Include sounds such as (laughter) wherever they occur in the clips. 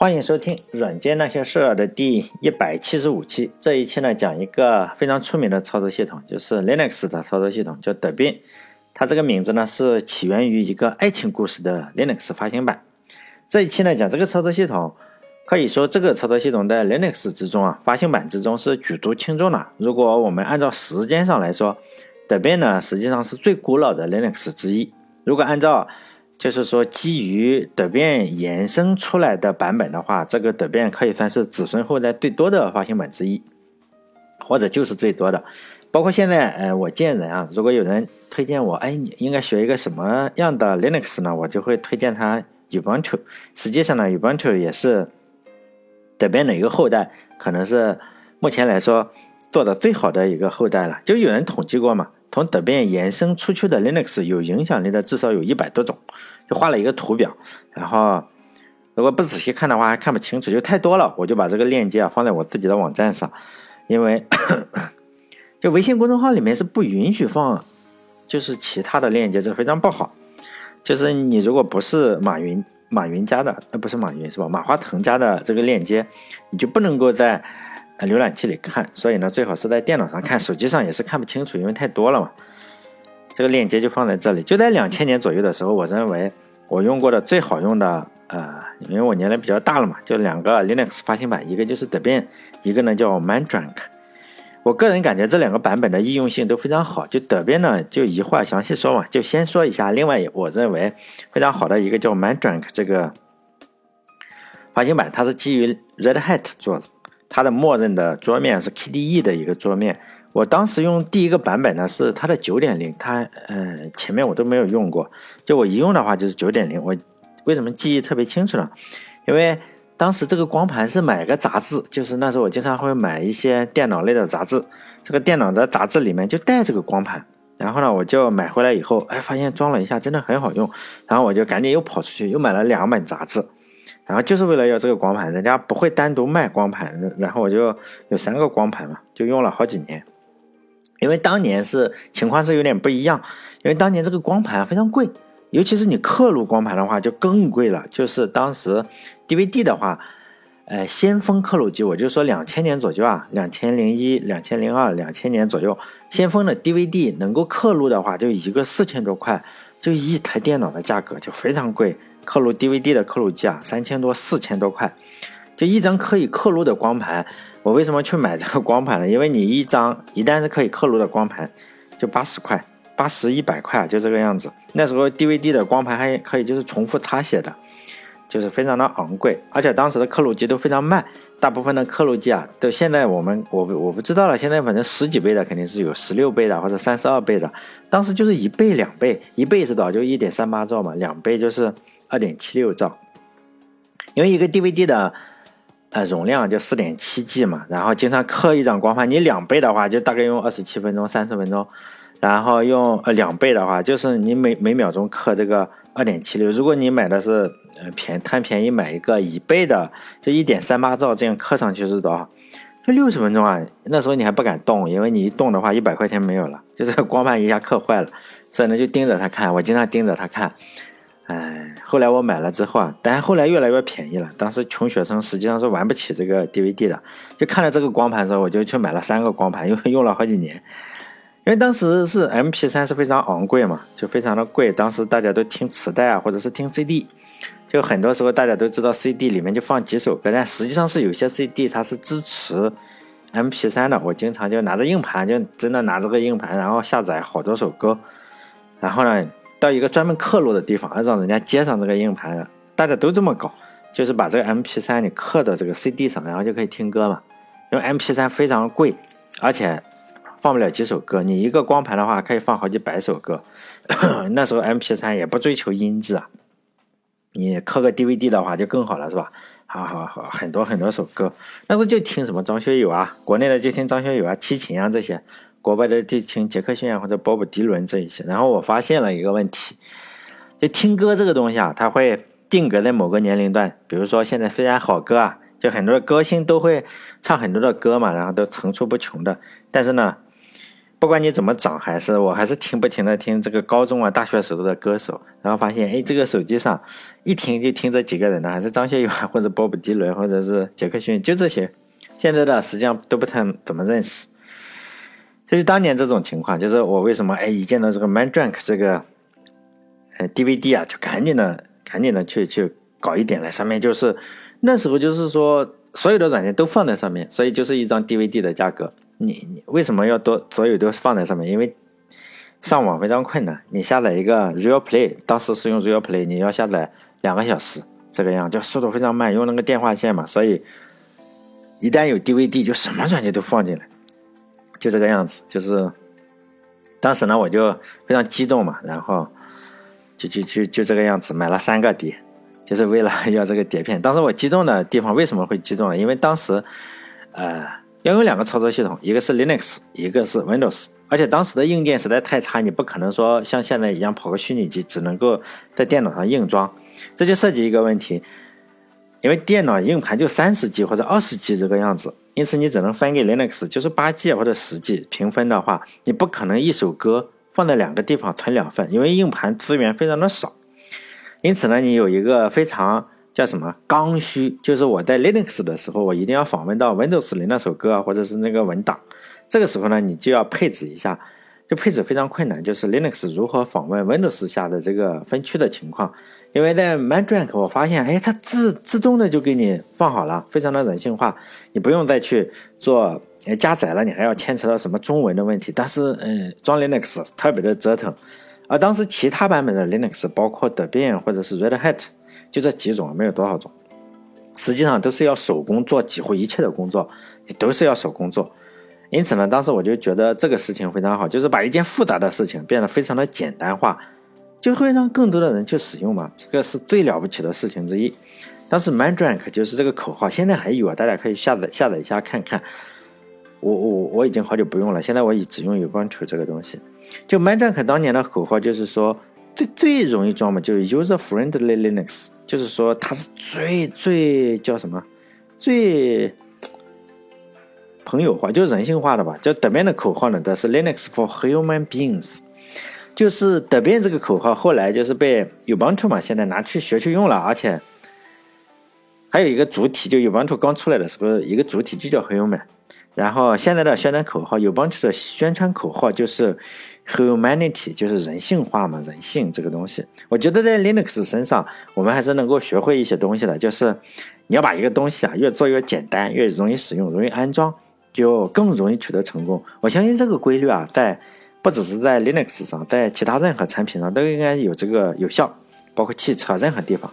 欢迎收听《软件那些事儿》的第一百七十五期。这一期呢，讲一个非常出名的操作系统，就是 Linux 的操作系统，叫德变。它这个名字呢，是起源于一个爱情故事的 Linux 发行版。这一期呢，讲这个操作系统，可以说这个操作系统在 Linux 之中啊，发行版之中是举足轻重的。如果我们按照时间上来说，德变呢，实际上是最古老的 Linux 之一。如果按照就是说，基于德变延伸出来的版本的话，这个德变可以算是子孙后代最多的发行版之一，或者就是最多的。包括现在，呃，我见人啊，如果有人推荐我，哎，你应该学一个什么样的 Linux 呢？我就会推荐他 Ubuntu。实际上呢，Ubuntu 也是德变的一个后代，可能是目前来说做的最好的一个后代了。就有人统计过嘛。从德变延伸出去的 Linux 有影响力的至少有一百多种，就画了一个图表。然后如果不仔细看的话，还看不清楚，就太多了。我就把这个链接啊放在我自己的网站上，因为 (coughs) 就微信公众号里面是不允许放，就是其他的链接，这非常不好。就是你如果不是马云马云家的，呃，不是马云是吧？马化腾家的这个链接，你就不能够在。浏览器里看，所以呢，最好是在电脑上看，手机上也是看不清楚，因为太多了嘛。这个链接就放在这里。就在两千年左右的时候，我认为我用过的最好用的，呃，因为我年龄比较大了嘛，就两个 Linux 发行版，一个就是德变，一个呢叫 Mandrake。我个人感觉这两个版本的易用性都非常好。就德变呢，就一会儿详细说嘛，就先说一下。另外，我认为非常好的一个叫 Mandrake 这个发行版，它是基于 Red Hat 做的。它的默认的桌面是 KDE 的一个桌面，我当时用第一个版本呢是它的九点零，它呃前面我都没有用过，就我一用的话就是九点零。我为什么记忆特别清楚呢？因为当时这个光盘是买个杂志，就是那时候我经常会买一些电脑类的杂志，这个电脑的杂志里面就带这个光盘，然后呢我就买回来以后，哎发现装了一下真的很好用，然后我就赶紧又跑出去又买了两本杂志。然后就是为了要这个光盘，人家不会单独卖光盘，然后我就有三个光盘嘛，就用了好几年。因为当年是情况是有点不一样，因为当年这个光盘非常贵，尤其是你刻录光盘的话就更贵了。就是当时 DVD 的话，呃，先锋刻录机，我就说两千年左右啊，两千零一、两千零二、两千年左右，先锋的 DVD 能够刻录的话，就一个四千多块，就一台电脑的价格就非常贵。刻录 DVD 的刻录机啊，三千多、四千多块，就一张可以刻录的光盘。我为什么去买这个光盘呢？因为你一张一旦是可以刻录的光盘，就八十块、八十一百块啊，就这个样子。那时候 DVD 的光盘还可以就是重复擦写的，就是非常的昂贵。而且当时的刻录机都非常慢，大部分的刻录机啊，都现在我们我我不知道了。现在反正十几倍的肯定是有，十六倍的或者三十二倍的，当时就是一倍、两倍，一倍是多少？就一点三八兆嘛，两倍就是。二点七六兆，因为一个 DVD 的呃容量就四点七 G 嘛，然后经常刻一张光盘，你两倍的话就大概用二十七分钟、三十分钟，然后用呃两倍的话就是你每每秒钟刻这个二点七六。如果你买的是呃便贪便宜买一个一倍的，就一点三八兆这样刻上去是多少？就六十分钟啊！那时候你还不敢动，因为你一动的话一百块钱没有了，就这个 (laughs) 光盘一下刻坏了，所以呢就盯着它看，我经常盯着它看。哎，后来我买了之后啊，但后来越来越便宜了。当时穷学生实际上是玩不起这个 DVD 的，就看了这个光盘之后，我就去买了三个光盘，用 (laughs) 用了好几年。因为当时是 MP3 是非常昂贵嘛，就非常的贵。当时大家都听磁带啊，或者是听 CD，就很多时候大家都知道 CD 里面就放几首歌，但实际上是有些 CD 它是支持 MP3 的。我经常就拿着硬盘，就真的拿着个硬盘，然后下载好多首歌，然后呢。到一个专门刻录的地方，让人家接上这个硬盘，大家都这么搞，就是把这个 MP3 你刻到这个 CD 上，然后就可以听歌嘛。因为 MP3 非常贵，而且放不了几首歌。你一个光盘的话，可以放好几百首歌。(coughs) 那时候 MP3 也不追求音质啊，你刻个 DVD 的话就更好了，是吧？好好好，很多很多首歌。那时候就听什么张学友啊，国内的就听张学友啊、齐秦啊这些。国外的就听杰克逊啊或者鲍勃迪伦这一些，然后我发现了一个问题，就听歌这个东西啊，它会定格在某个年龄段。比如说现在虽然好歌啊，就很多的歌星都会唱很多的歌嘛，然后都层出不穷的。但是呢，不管你怎么找，还是我还是听不停的听这个高中啊、大学时候的歌手，然后发现，哎，这个手机上一听就听这几个人呢，还是张学友啊或者鲍勃迪伦或者是杰克逊，就这些。现在的实际上都不太怎么认识。这是当年这种情况，就是我为什么哎一见到这个 Man Drunk 这个呃 DVD 啊，就赶紧的赶紧的去去搞一点来，上面就是那时候就是说所有的软件都放在上面，所以就是一张 DVD 的价格。你你为什么要多所有都放在上面？因为上网非常困难。你下载一个 Real Play，当时是用 Real Play，你要下载两个小时，这个样就速度非常慢，用那个电话线嘛。所以一旦有 DVD，就什么软件都放进来，就这个样子。就是当时呢，我就非常激动嘛，然后就就就就这个样子买了三个碟，就是为了 (laughs) 要这个碟片。当时我激动的地方为什么会激动呢？因为当时呃。要有两个操作系统，一个是 Linux，一个是 Windows，而且当时的硬件实在太差，你不可能说像现在一样跑个虚拟机，只能够在电脑上硬装，这就涉及一个问题，因为电脑硬盘就三十 G 或者二十 G 这个样子，因此你只能分给 Linux，就是八 G 或者十 G 平分的话，你不可能一首歌放在两个地方存两份，因为硬盘资源非常的少，因此呢，你有一个非常。叫什么刚需？就是我在 Linux 的时候，我一定要访问到 Windows 里那首歌啊，或者是那个文档。这个时候呢，你就要配置一下，就配置非常困难。就是 Linux 如何访问 Windows 下的这个分区的情况。因为在 ManDrank 我发现，哎，它自自动的就给你放好了，非常的人性化，你不用再去做加载了，你还要牵扯到什么中文的问题。但是，嗯，装 Linux 特别的折腾。而当时其他版本的 Linux，包括 Debian 或者是 Red Hat。就这几种，没有多少种，实际上都是要手工做，几乎一切的工作都是要手工做。因此呢，当时我就觉得这个事情非常好，就是把一件复杂的事情变得非常的简单化，就会让更多的人去使用嘛。这个是最了不起的事情之一。当时 ManDrank 就是这个口号，现在还有啊，大家可以下载下载一下看看。我我我已经好久不用了，现在我已只用 Ubuntu 这个东西。就 ManDrank 当年的口号就是说。最最容易装嘛，就是 user friendly Linux，就是说它是最最叫什么，最朋友化，就人性化的吧。叫德变的口号呢，它是 Linux for human beings，就是德变这个口号后来就是被 Ubuntu 嘛，现在拿去学去用了，而且还有一个主体，就 Ubuntu 刚出来的时候，一个主体就叫 human，然后现在的宣传口号，Ubuntu 的宣传口号就是。Humanity 就是人性化嘛，人性这个东西，我觉得在 Linux 身上，我们还是能够学会一些东西的。就是你要把一个东西啊，越做越简单，越容易使用，容易安装，就更容易取得成功。我相信这个规律啊，在不只是在 Linux 上，在其他任何产品上都应该有这个有效，包括汽车任何地方，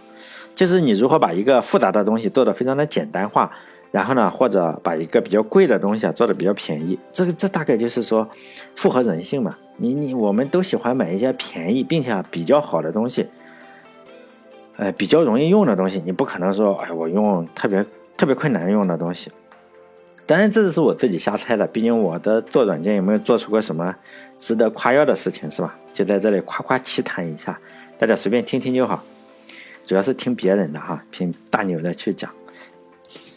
就是你如何把一个复杂的东西做得非常的简单化。然后呢，或者把一个比较贵的东西啊做的比较便宜，这个这大概就是说符合人性嘛。你你我们都喜欢买一些便宜并且比较好的东西，呃，比较容易用的东西。你不可能说，哎，我用特别特别困难用的东西。当然，这只是我自己瞎猜的，毕竟我的做软件有没有做出过什么值得夸耀的事情，是吧？就在这里夸夸其谈一下，大家随便听听就好，主要是听别人的哈，听大牛的去讲。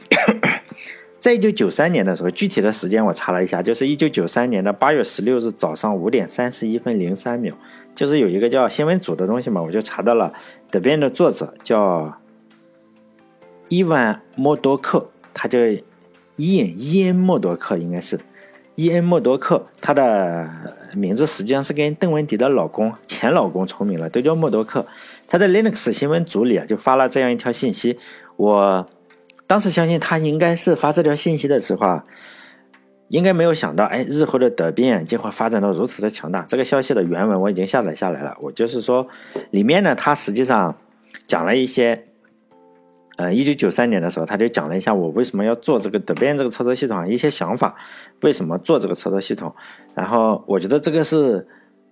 (coughs) 在一九九三年的时候，具体的时间我查了一下，就是一九九三年的八月十六日早上五点三十一分零三秒，就是有一个叫新闻组的东西嘛，我就查到了。这边的作者叫伊万莫多克，他就伊恩伊恩莫多克，应该是伊恩莫多克，他的名字实际上是跟邓文迪的老公前老公重名了，都叫莫多克。他在 Linux 新闻组里啊，就发了这样一条信息，我。当时相信他应该是发这条信息的时候啊，应该没有想到，哎，日后的德变竟会发展到如此的强大。这个消息的原文我已经下载下来了。我就是说，里面呢，他实际上讲了一些，呃，一九九三年的时候，他就讲了一下我为什么要做这个德变这个操作系统一些想法，为什么做这个操作系统。然后我觉得这个是，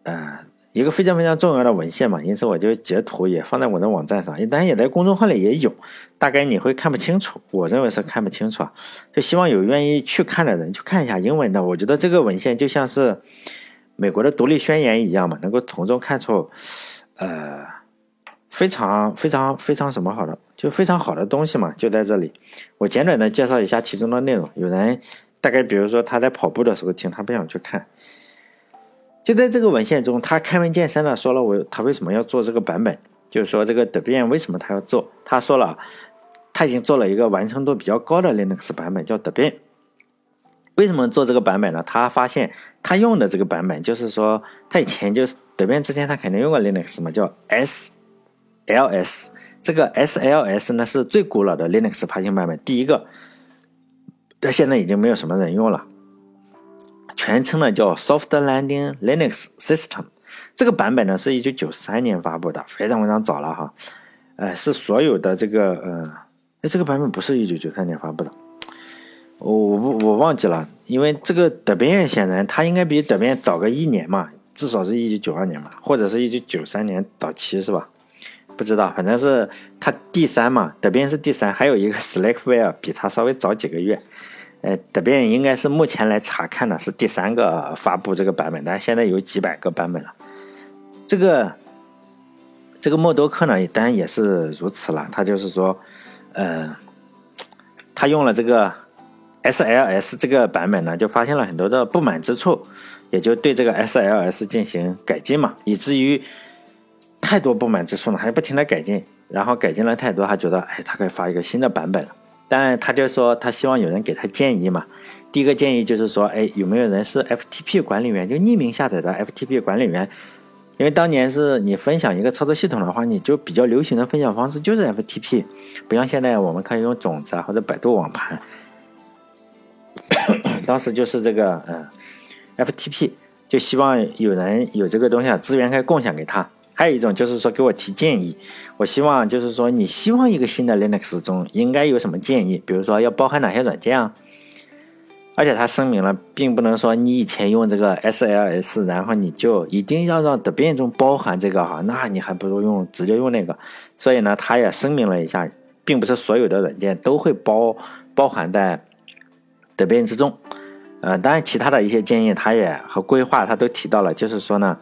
呃。一个非常非常重要的文献嘛，因此我就截图也放在我的网站上，当然也在公众号里也有，大概你会看不清楚，我认为是看不清楚啊，就希望有愿意去看的人去看一下英文的。我觉得这个文献就像是美国的独立宣言一样嘛，能够从中看出，呃，非常非常非常什么好的，就非常好的东西嘛，就在这里。我简短的介绍一下其中的内容。有人大概比如说他在跑步的时候听，他不想去看。就在这个文献中，他开门见山的说了我他为什么要做这个版本，就是说这个 Debian 为什么他要做，他说了，他已经做了一个完成度比较高的 Linux 版本，叫 Debian。为什么做这个版本呢？他发现他用的这个版本，就是说他以前就是 Debian 之前他肯定用过 Linux 嘛，叫 S L S。这个 SLS 呢是最古老的 Linux 发行版本，第一个，但现在已经没有什么人用了。全称呢叫 Soft Landing Linux System，这个版本呢是一九九三年发布的，非常非常早了哈。呃，是所有的这个呃，哎，这个版本不是一九九三年发布的，我我我忘记了，因为这个德变显然它应该比德变早个一年嘛，至少是一九九二年嘛，或者是一九九三年早期是吧？不知道，反正是它第三嘛，德变是第三，还有一个 Slackware 比它稍微早几个月。呃，德变应该是目前来查看的是第三个发布这个版本，但现在有几百个版本了。这个这个默多克呢，当然也是如此了。他就是说，呃，他用了这个 SLS 这个版本呢，就发现了很多的不满之处，也就对这个 SLS 进行改进嘛，以至于。太多不满之处了，还不停的改进，然后改进了太多，他觉得，哎，他可以发一个新的版本了。但他就说，他希望有人给他建议嘛。第一个建议就是说，哎，有没有人是 FTP 管理员，就匿名下载的 FTP 管理员？因为当年是你分享一个操作系统的话，你就比较流行的分享方式就是 FTP，不像现在我们可以用种子啊或者百度网盘。(coughs) 当时就是这个，嗯，FTP，就希望有人有这个东西啊，资源可以共享给他。还有一种就是说给我提建议，我希望就是说你希望一个新的 Linux 中应该有什么建议，比如说要包含哪些软件啊？而且他声明了，并不能说你以前用这个 SLS，然后你就一定要让 Debian 中包含这个哈，那你还不如用直接用那个。所以呢，他也声明了一下，并不是所有的软件都会包包含在 Debian 之中。呃，当然其他的一些建议，他也和规划他都提到了，就是说呢。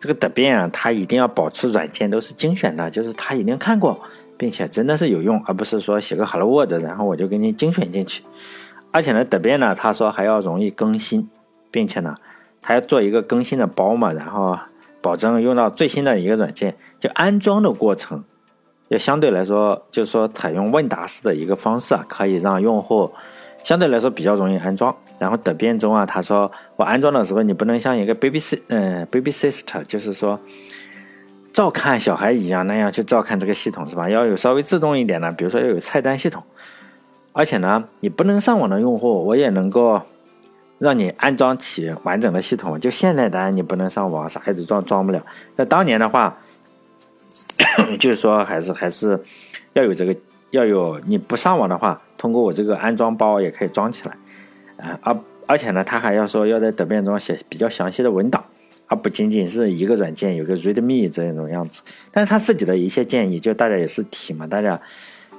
这个德变啊，它一定要保持软件都是精选的，就是他一定看过，并且真的是有用，而不是说写个 Hello World，然后我就给你精选进去。而且呢，德变呢，他说还要容易更新，并且呢，他要做一个更新的包嘛，然后保证用到最新的一个软件。就安装的过程，要相对来说，就是说采用问答式的一个方式啊，可以让用户。相对来说比较容易安装，然后等变中啊，他说我安装的时候你不能像一个 baby s 嗯 baby sister，就是说照看小孩一样那样去照看这个系统是吧？要有稍微自动一点的，比如说要有菜单系统，而且呢，你不能上网的用户，我也能够让你安装起完整的系统。就现在当然你不能上网，啥孩子装装不了。那当年的话，(coughs) 就是说还是还是要有这个。要有你不上网的话，通过我这个安装包也可以装起来，啊，而而且呢，他还要说要在德变中写比较详细的文档，而不仅仅是一个软件有个 README 这种样子。但是他自己的一些建议，就大家也是提嘛，大家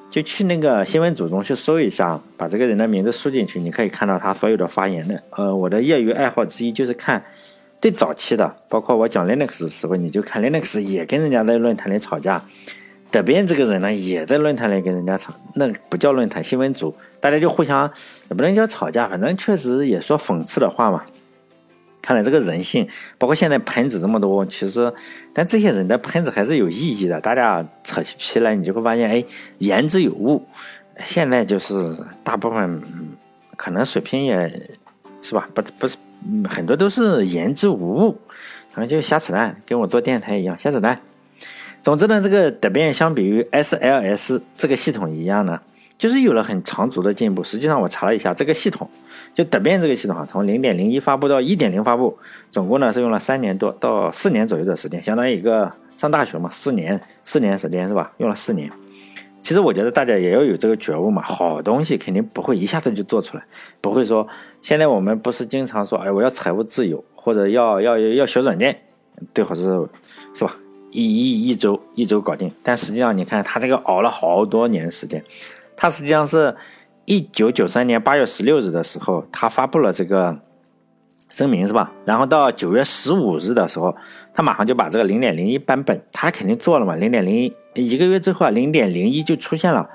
就去那个新闻组中去搜一下，把这个人的名字输进去，你可以看到他所有的发言的。呃，我的业余爱好之一就是看最早期的，包括我讲 Linux 的时候，你就看 Linux 也跟人家在论坛里吵架。德变这个人呢，也在论坛里跟人家吵，那不叫论坛，新闻组，大家就互相也不能叫吵架，反正确实也说讽刺的话嘛。看来这个人性，包括现在喷子这么多，其实，但这些人的喷子还是有意义的。大家扯起皮来，你就会发现，哎，言之有物。现在就是大部分可能水平也是吧，不不是很多都是言之无物，反正就瞎扯淡，跟我做电台一样瞎扯淡。总之呢，这个德变相比于 SLS 这个系统一样呢，就是有了很长足的进步。实际上我查了一下，这个系统就德变这个系统啊，从0.01发布到1.0发布，总共呢是用了三年多到四年左右的时间，相当于一个上大学嘛，四年四年时间是吧？用了四年。其实我觉得大家也要有这个觉悟嘛，好东西肯定不会一下子就做出来，不会说现在我们不是经常说，哎，我要财务自由或者要要要学软件，最好是是吧？一一一周一周搞定，但实际上你看他这个熬了好多年时间，他实际上是一九九三年八月十六日的时候，他发布了这个声明是吧？然后到九月十五日的时候，他马上就把这个零点零一版本，他肯定做了嘛，零点零一一个月之后啊，零点零一就出现了，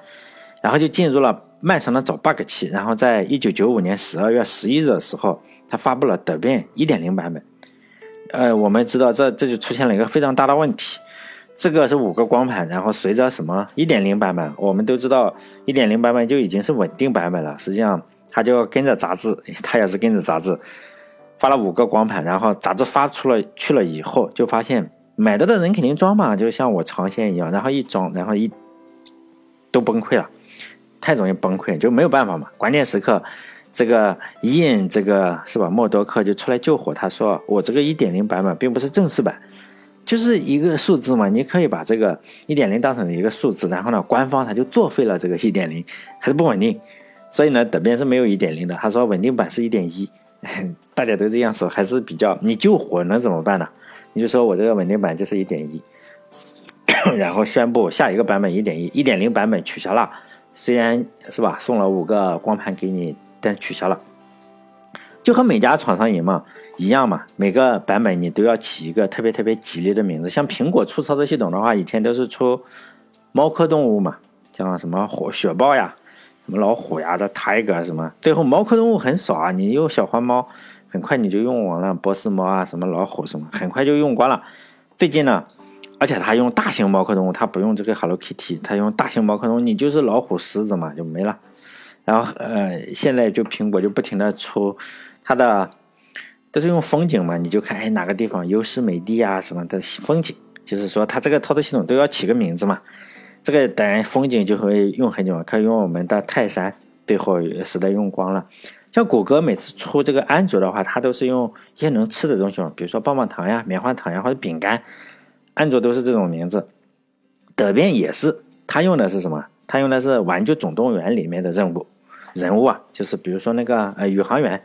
然后就进入了漫长的找 bug 期，然后在一九九五年十二月十一日的时候，他发布了德变一点零版本。呃，我们知道这这就出现了一个非常大的问题。这个是五个光盘，然后随着什么一点零版本，我们都知道一点零版本就已经是稳定版本了。实际上，它就跟着杂志，它也是跟着杂志发了五个光盘，然后杂志发出了去了以后，就发现买到的人肯定装嘛，就像我尝鲜一样，然后一装，然后一都崩溃了，太容易崩溃，就没有办法嘛。关键时刻，这个印这个是吧？默多克就出来救火，他说我这个一点零版本并不是正式版。就是一个数字嘛，你可以把这个一点零当成一个数字，然后呢，官方他就作废了这个一点零，还是不稳定，所以呢，德边是没有一点零的。他说稳定版是一点一，(laughs) 大家都这样说，还是比较你救火能怎么办呢？你就说我这个稳定版就是一点一，(coughs) 然后宣布下一个版本一点一，一点零版本取消了，虽然是吧，送了五个光盘给你，但取消了，就和每家厂商一样嘛。一样嘛，每个版本你都要起一个特别特别吉利的名字。像苹果出操作系统的话，以前都是出猫科动物嘛，像什么火雪豹呀、什么老虎呀、这 Tiger 什么，最后猫科动物很少啊。你有小花猫，很快你就用完了，波斯猫啊、什么老虎什么，很快就用光了。最近呢，而且它用大型猫科动物，它不用这个 Hello Kitty，它用大型猫科动物，你就是老虎、狮子嘛，就没了。然后呃，现在就苹果就不停的出它的。都是用风景嘛，你就看哎哪个地方优势美地啊什么的风景，就是说它这个操作系统都要起个名字嘛。这个当然风景就会用很久，可以用我们的泰山，最后实在用光了。像谷歌每次出这个安卓的话，它都是用一些能吃的东西嘛，比如说棒棒糖呀、棉花糖呀或者饼干，安卓都是这种名字。德变也是，它用的是什么？它用的是《玩具总动员》里面的任务人物啊，就是比如说那个呃宇航员，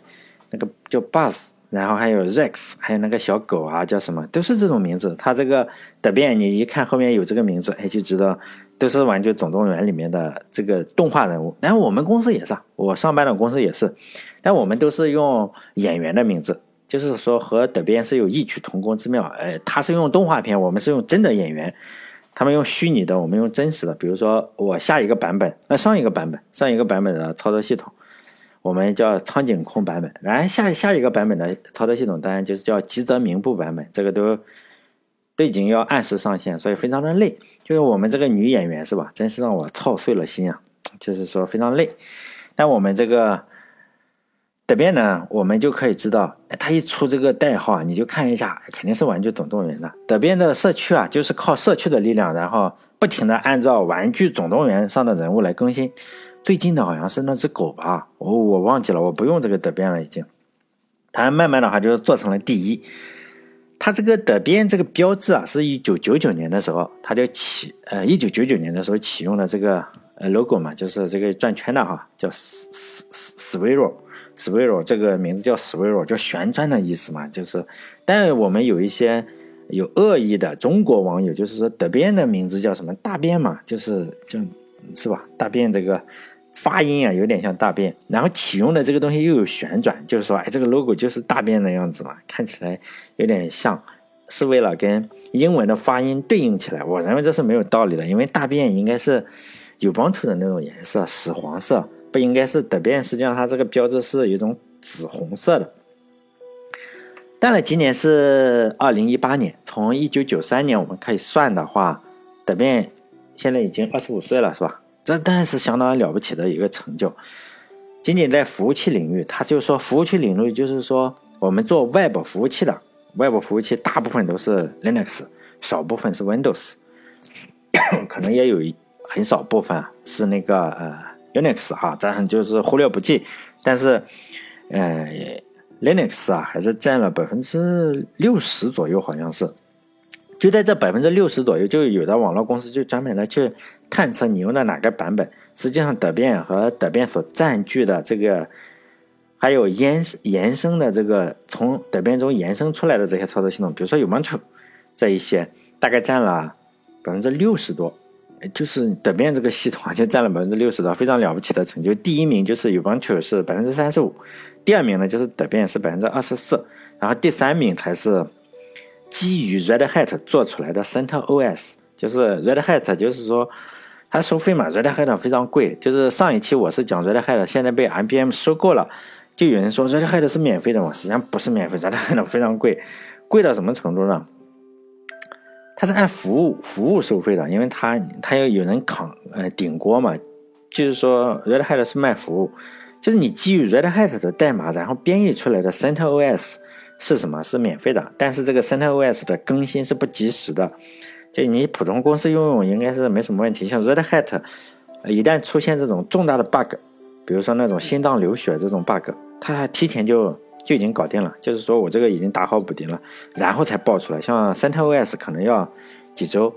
那个叫 Buzz。然后还有 Rex，还有那个小狗啊，叫什么？都是这种名字。它这个的变，你一看后面有这个名字，哎，就知道都是《玩具总动员》里面的这个动画人物。然后我们公司也是，我上班的公司也是，但我们都是用演员的名字，就是说和德变是有异曲同工之妙。哎，他是用动画片，我们是用真的演员，他们用虚拟的，我们用真实的。比如说我下一个版本，那上一个版本，上一个版本的操作系统。我们叫苍井空版本，然后下下一个版本的操作系统当然就是叫吉泽明步版本，这个都都已经要按时上线，所以非常的累。就是我们这个女演员是吧，真是让我操碎了心啊，就是说非常累。但我们这个这边呢，我们就可以知道，他一出这个代号，你就看一下，肯定是玩具总动员的。这边的社区啊，就是靠社区的力量，然后不停的按照玩具总动员上的人物来更新。最近的好像是那只狗吧，我我忘记了，我不用这个德变了已经。它慢慢的话就做成了第一。它这个德变这个标志啊，是一九九九年的时候，它就启呃一九九九年的时候启用了这个呃 logo 嘛，就是这个转圈的哈，叫 s s s w i r l s w i r l 这个名字叫 s w i r l 叫旋转的意思嘛，就是。但我们有一些有恶意的中国网友，就是说德变的名字叫什么大便嘛，就是就是吧，大便这个。发音啊，有点像大便，然后启用的这个东西又有旋转，就是说，哎，这个 logo 就是大便的样子嘛，看起来有点像，是为了跟英文的发音对应起来。我认为这是没有道理的，因为大便应该是有帮图的那种颜色，屎黄色，不应该是德便。实际上，它这个标志是一种紫红色的。当然，今年是二零一八年，从一九九三年我们可以算的话，德便现在已经二十五岁了，是吧？这当然是相当了不起的一个成就。仅仅在服务器领域，他就说服务器领域就是说，我们做 Web 服务器的，Web 服务器大部分都是 Linux，少部分是 Windows，(coughs) 可能也有一很少部分是那个呃 Unix 哈，咱就是忽略不计。但是，呃，Linux 啊，还是占了百分之六十左右，好像是。就在这百分之六十左右，就有的网络公司就专门的去。探测你用的哪个版本，实际上德变和德变所占据的这个，还有延延伸的这个从德变中延伸出来的这些操作系统，比如说 Ubuntu 这一些，大概占了百分之六十多，就是德变这个系统啊就占了百分之六十的，非常了不起的成就。第一名就是 Ubuntu 是百分之三十五，第二名呢就是德变是百分之二十四，然后第三名才是基于 Red Hat 做出来的 CentOS，就是 Red Hat，就是说。它收费嘛，Red Hat 非常贵。就是上一期我是讲 Red Hat，现在被 IBM 收购了，就有人说 Red Hat 是免费的嘛，实际上不是免费，Red Hat 非常贵，贵到什么程度呢？它是按服务服务收费的，因为它它要有人扛呃顶锅嘛。就是说，Red Hat 是卖服务，就是你基于 Red Hat 的代码，然后编译出来的 CentOS 是什么？是免费的，但是这个 CentOS 的更新是不及时的。就你普通公司用用应该是没什么问题，像 Red Hat，一旦出现这种重大的 bug，比如说那种心脏流血这种 bug，它提前就就已经搞定了，就是说我这个已经打好补丁了，然后才爆出来。像 CentOS 可能要几周，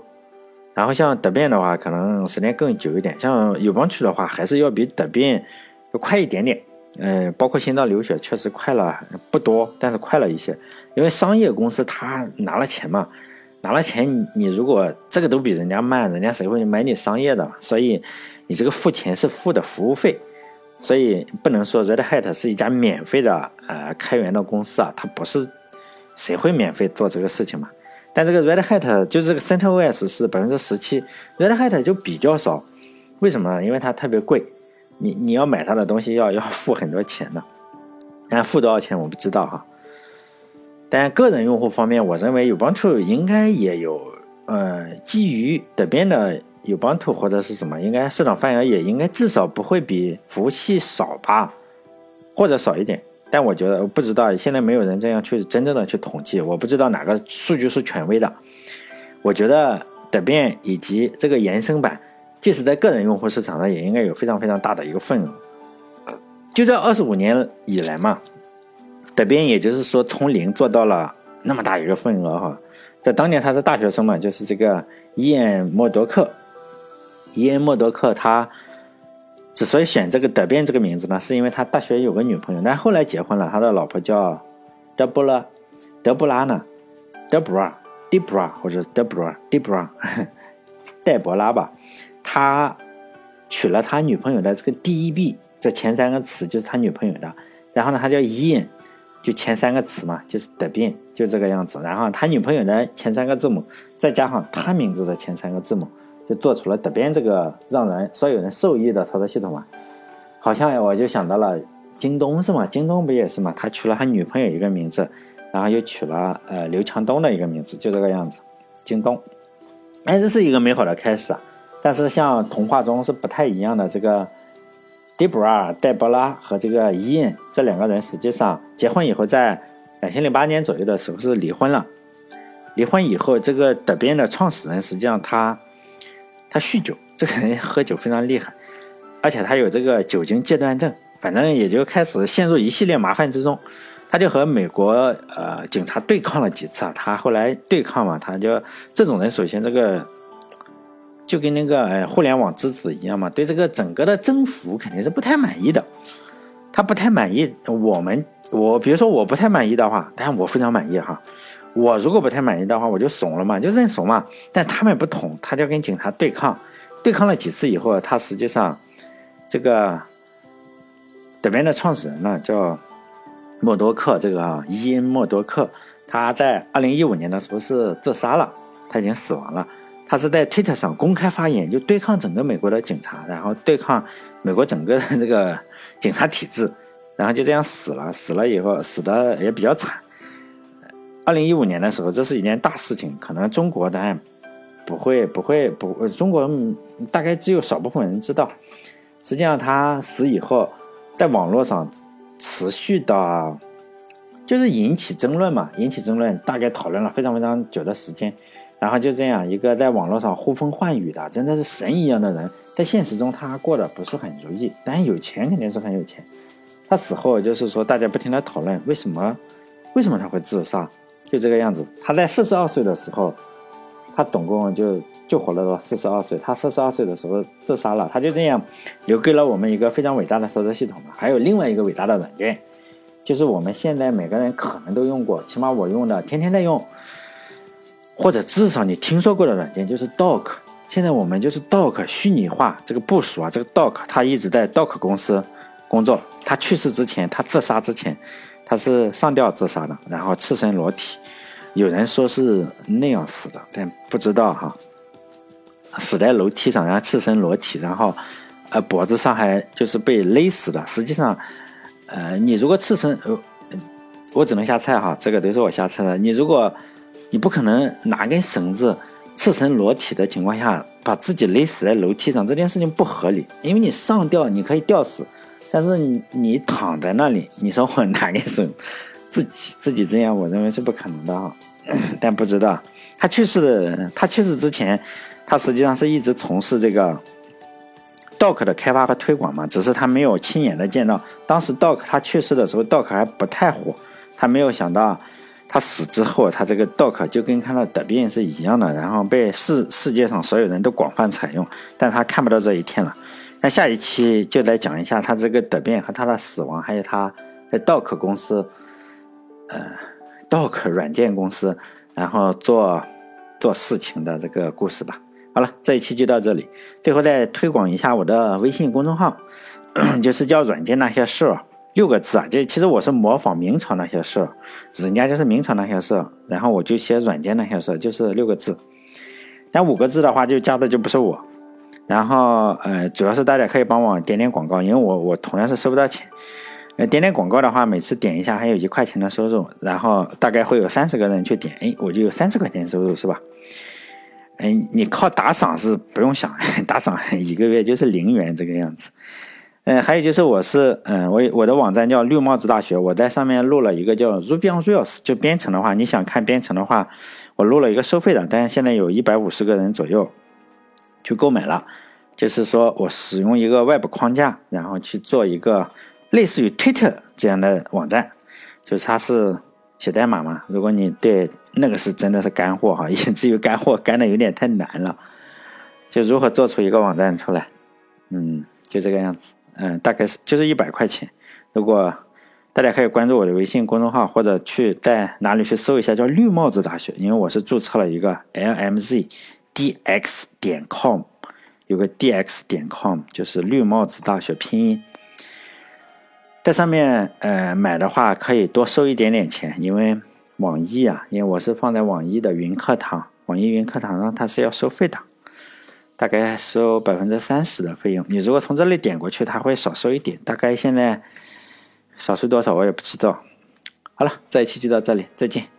然后像德变的话，可能时间更久一点。像友邦区的话，还是要比德变要快一点点。嗯，包括心脏流血确实快了不多，但是快了一些，因为商业公司他拿了钱嘛。拿了钱，你如果这个都比人家慢，人家谁会买你商业的？所以你这个付钱是付的服务费，所以不能说 Red Hat 是一家免费的呃开源的公司啊，它不是谁会免费做这个事情嘛？但这个 Red Hat 就这个 CentOS 是百分之十七，Red Hat 就比较少，为什么呢？因为它特别贵，你你要买它的东西要要付很多钱的，但付多少钱我不知道哈。但个人用户方面，我认为有帮兔应该也有，呃，基于德边的有帮兔或者是什么，应该市场份额也应该至少不会比服务器少吧，或者少一点。但我觉得不知道，现在没有人这样去真正的去统计，我不知道哪个数据是权威的。我觉得德变以及这个延伸版，即使在个人用户市场上，也应该有非常非常大的一个份额。就这二十五年以来嘛。德边也就是说从零做到了那么大一个份额哈，在当年他是大学生嘛，就是这个伊恩莫多克，伊恩莫多克他之所以选这个德边这个名字呢，是因为他大学有个女朋友，但后来结婚了，他的老婆叫德布拉，德布拉呢，德布拉，Debra 或者德布拉，迪布拉，戴博拉吧，他取了他女朋友的这个第一 B 这前三个词就是他女朋友的，然后呢，他叫伊恩。就前三个词嘛，就是德变，就这个样子。然后他女朋友的前三个字母，再加上他名字的前三个字母，就做出了德变这个让人所有人受益的操作系统嘛。好像我就想到了京东是吗？京东不也是吗？他取了他女朋友一个名字，然后又取了呃刘强东的一个名字，就这个样子。京东，哎，这是一个美好的开始啊。但是像童话中是不太一样的这个。迪布尔、戴博拉和这个伊恩这两个人，实际上结婚以后，在两千零八年左右的时候是离婚了。离婚以后，这个德边的创始人实际上他他酗酒，这个人喝酒非常厉害，而且他有这个酒精戒断症，反正也就开始陷入一系列麻烦之中。他就和美国呃警察对抗了几次啊，他后来对抗嘛，他就这种人首先这个。就跟那个呃互联网之子一样嘛，对这个整个的征服肯定是不太满意的。他不太满意，我们我比如说我不太满意的话，但是我非常满意哈。我如果不太满意的话，我就怂了嘛，就认怂嘛。但他们不同，他就跟警察对抗，对抗了几次以后，他实际上这个德边的创始人呢叫默多克，这个啊伊恩默多克，他在二零一五年的时候是自杀了，他已经死亡了。他是在推特上公开发言，就对抗整个美国的警察，然后对抗美国整个的这个警察体制，然后就这样死了。死了以后，死的也比较惨。二零一五年的时候，这是一件大事情，可能中国当然不会不会不，中国大概只有少部分人知道。实际上，他死以后，在网络上持续的，就是引起争论嘛，引起争论，大概讨论了非常非常久的时间。然后就这样一个在网络上呼风唤雨的，真的是神一样的人，在现实中他过得不是很如意，但是有钱肯定是很有钱。他死后就是说，大家不停的讨论为什么，为什么他会自杀，就这个样子。他在四十二岁的时候，他总共就就活了四十二岁。他四十二岁的时候自杀了，他就这样留给了我们一个非常伟大的操作系统。还有另外一个伟大的软件，就是我们现在每个人可能都用过，起码我用的，天天在用。或者至少你听说过的软件就是 Dock 现在我们就是 Dock 虚拟化这个部署啊，这个 Dock 他一直在 Dock 公司工作。他去世之前，他自杀之前，他是上吊自杀的，然后赤身裸体。有人说是那样死的，但不知道哈。死在楼梯上，然后赤身裸体，然后呃脖子上还就是被勒死的。实际上，呃，你如果赤身呃。我只能瞎猜哈，这个都是我瞎猜的。你如果你不可能拿根绳子赤身裸体的情况下把自己勒死在楼梯上，这件事情不合理。因为你上吊你可以吊死，但是你你躺在那里，你说我拿根绳自己自己这样，我认为是不可能的哈。(coughs) 但不知道他去世的，他去世之前，他实际上是一直从事这个 Dock 的开发和推广嘛，只是他没有亲眼的见到。当时 Dock 他去世的时候，Dock 还不太火，他没有想到他死之后，他这个 Dock 就跟看到的病是一样的，然后被世世界上所有人都广泛采用。但他看不到这一天了。那下一期就来讲一下他这个得病和他的死亡，还有他在 Doc 公司，呃。Doc 软件公司，然后做做事情的这个故事吧。好了，这一期就到这里。最后再推广一下我的微信公众号，(coughs) 就是叫“软件那些事儿”，六个字啊。就其实我是模仿明朝那些事儿，人家就是明朝那些事儿，然后我就写“软件那些事儿”，就是六个字。但五个字的话，就加的就不是我。然后呃，主要是大家可以帮我点点广告，因为我我同样是收不到钱。呃，点点广告的话，每次点一下还有一块钱的收入，然后大概会有三十个人去点，哎，我就有三十块钱收入，是吧？嗯，你靠打赏是不用想，(laughs) 打赏 (laughs) 一个月就是零元这个样子。嗯，还有就是我是，嗯，我我的网站叫绿帽子大学，我在上面录了一个叫 Ruby on Rails，就编程的话，你想看编程的话，我录了一个收费的，但是现在有一百五十个人左右去购买了，就是说我使用一个 Web 框架，然后去做一个。类似于 Twitter 这样的网站，就是它是写代码嘛。如果你对那个是真的是干货哈，(laughs) 以至于干货干的有点太难了。就如何做出一个网站出来，嗯，就这个样子，嗯，大概是就是一百块钱。如果大家可以关注我的微信公众号，或者去在哪里去搜一下叫绿帽子大学，因为我是注册了一个 L M Z dx 点 com 有个 dx 点 com，就是绿帽子大学拼音。在上面，呃，买的话可以多收一点点钱，因为网易啊，因为我是放在网易的云课堂，网易云课堂上它是要收费的，大概收百分之三十的费用。你如果从这里点过去，它会少收一点，大概现在少收多少我也不知道。好了，这一期就到这里，再见。